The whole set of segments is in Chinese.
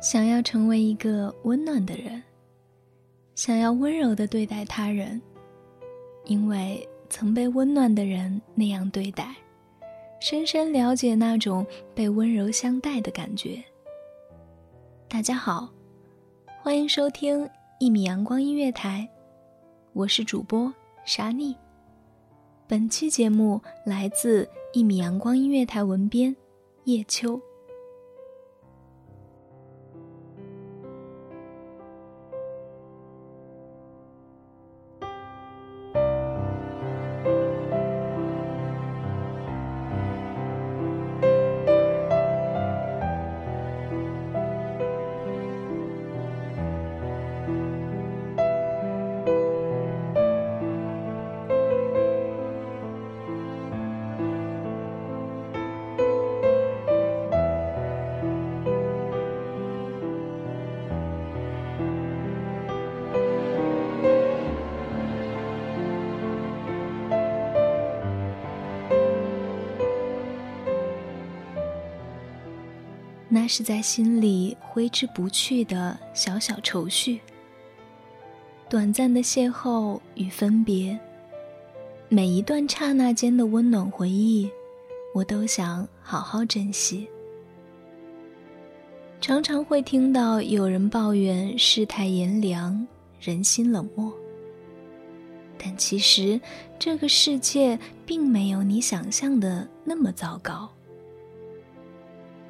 想要成为一个温暖的人，想要温柔的对待他人，因为曾被温暖的人那样对待，深深了解那种被温柔相待的感觉。大家好，欢迎收听一米阳光音乐台，我是主播沙妮。本期节目来自一米阳光音乐台文编叶秋。那是在心里挥之不去的小小愁绪。短暂的邂逅与分别，每一段刹那间的温暖回忆，我都想好好珍惜。常常会听到有人抱怨世态炎凉，人心冷漠。但其实，这个世界并没有你想象的那么糟糕。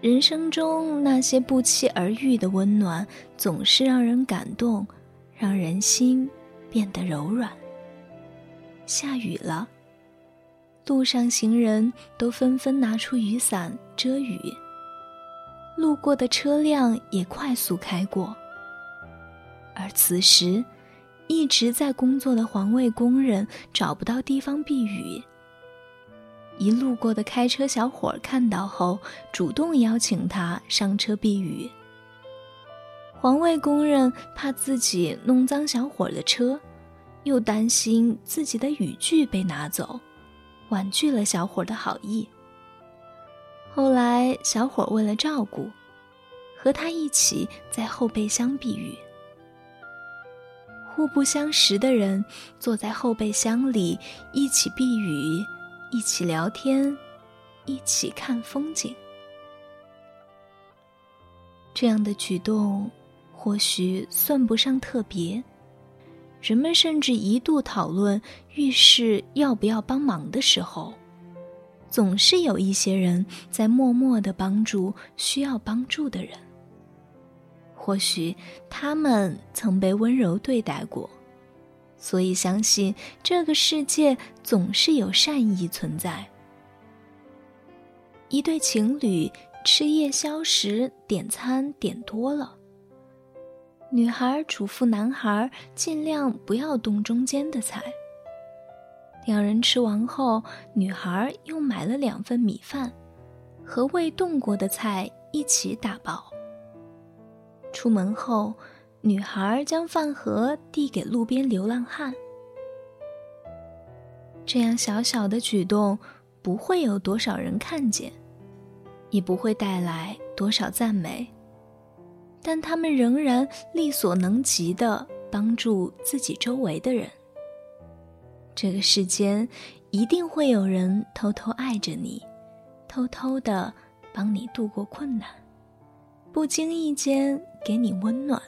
人生中那些不期而遇的温暖，总是让人感动，让人心变得柔软。下雨了，路上行人都纷纷拿出雨伞遮雨，路过的车辆也快速开过。而此时，一直在工作的环卫工人找不到地方避雨。一路过的开车小伙看到后，主动邀请他上车避雨。环卫工人怕自己弄脏小伙的车，又担心自己的雨具被拿走，婉拒了小伙的好意。后来，小伙为了照顾，和他一起在后备箱避雨。互不相识的人坐在后备箱里一起避雨。一起聊天，一起看风景。这样的举动或许算不上特别，人们甚至一度讨论遇事要不要帮忙的时候，总是有一些人在默默的帮助需要帮助的人。或许他们曾被温柔对待过。所以，相信这个世界总是有善意存在。一对情侣吃夜宵时点餐点多了，女孩嘱咐男孩尽量不要动中间的菜。两人吃完后，女孩又买了两份米饭，和未动过的菜一起打包。出门后。女孩将饭盒递给路边流浪汉。这样小小的举动，不会有多少人看见，也不会带来多少赞美，但他们仍然力所能及的帮助自己周围的人。这个世间一定会有人偷偷爱着你，偷偷的帮你度过困难，不经意间给你温暖。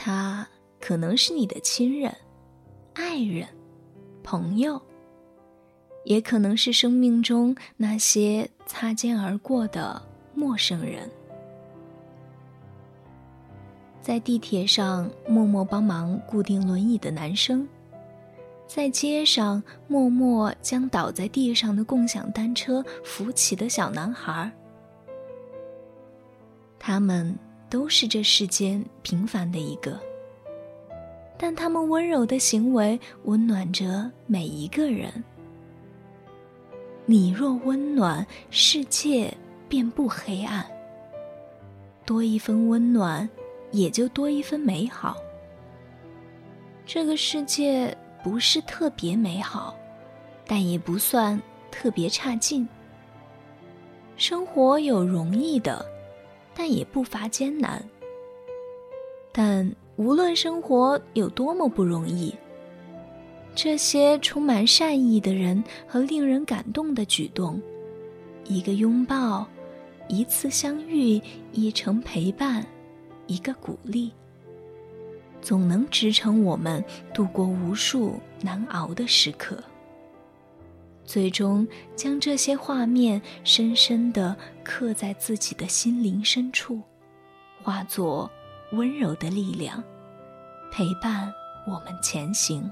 他可能是你的亲人、爱人、朋友，也可能是生命中那些擦肩而过的陌生人。在地铁上默默帮忙固定轮椅的男生，在街上默默将倒在地上的共享单车扶起的小男孩，他们都是这世间平凡的一个，但他们温柔的行为温暖着每一个人。你若温暖，世界便不黑暗。多一分温暖，也就多一分美好。这个世界不是特别美好，但也不算特别差劲。生活有容易的，但也不乏艰难。但无论生活有多么不容易，这些充满善意的人和令人感动的举动，一个拥抱，一次相遇，一程陪伴，一个鼓励，总能支撑我们度过无数难熬的时刻。最终将这些画面深深地刻在自己的心灵深处，化作温柔的力量，陪伴我们前行。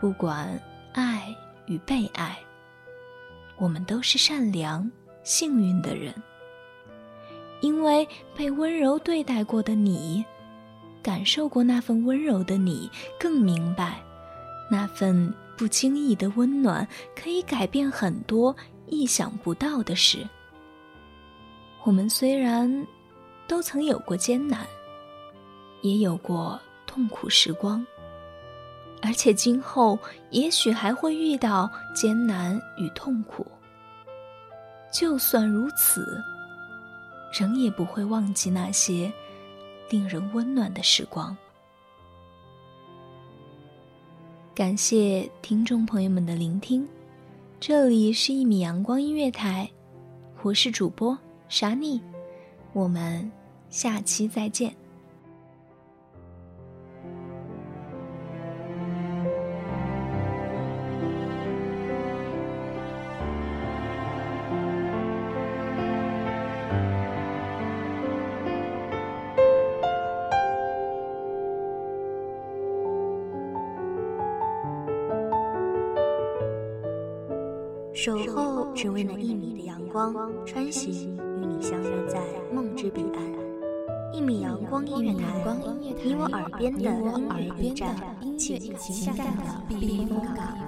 不管爱与被爱，我们都是善良、幸运的人。因为被温柔对待过的你，感受过那份温柔的你，更明白，那份不经意的温暖可以改变很多意想不到的事。我们虽然都曾有过艰难，也有过痛苦时光。而且今后也许还会遇到艰难与痛苦。就算如此，仍也不会忘记那些令人温暖的时光。感谢听众朋友们的聆听，这里是一米阳光音乐台，我是主播莎妮，我们下期再见。守候只为那一米的阳光，穿行与你相约在梦之彼岸。一米阳光音乐台，你我耳边的音乐驿站，情感的避风港。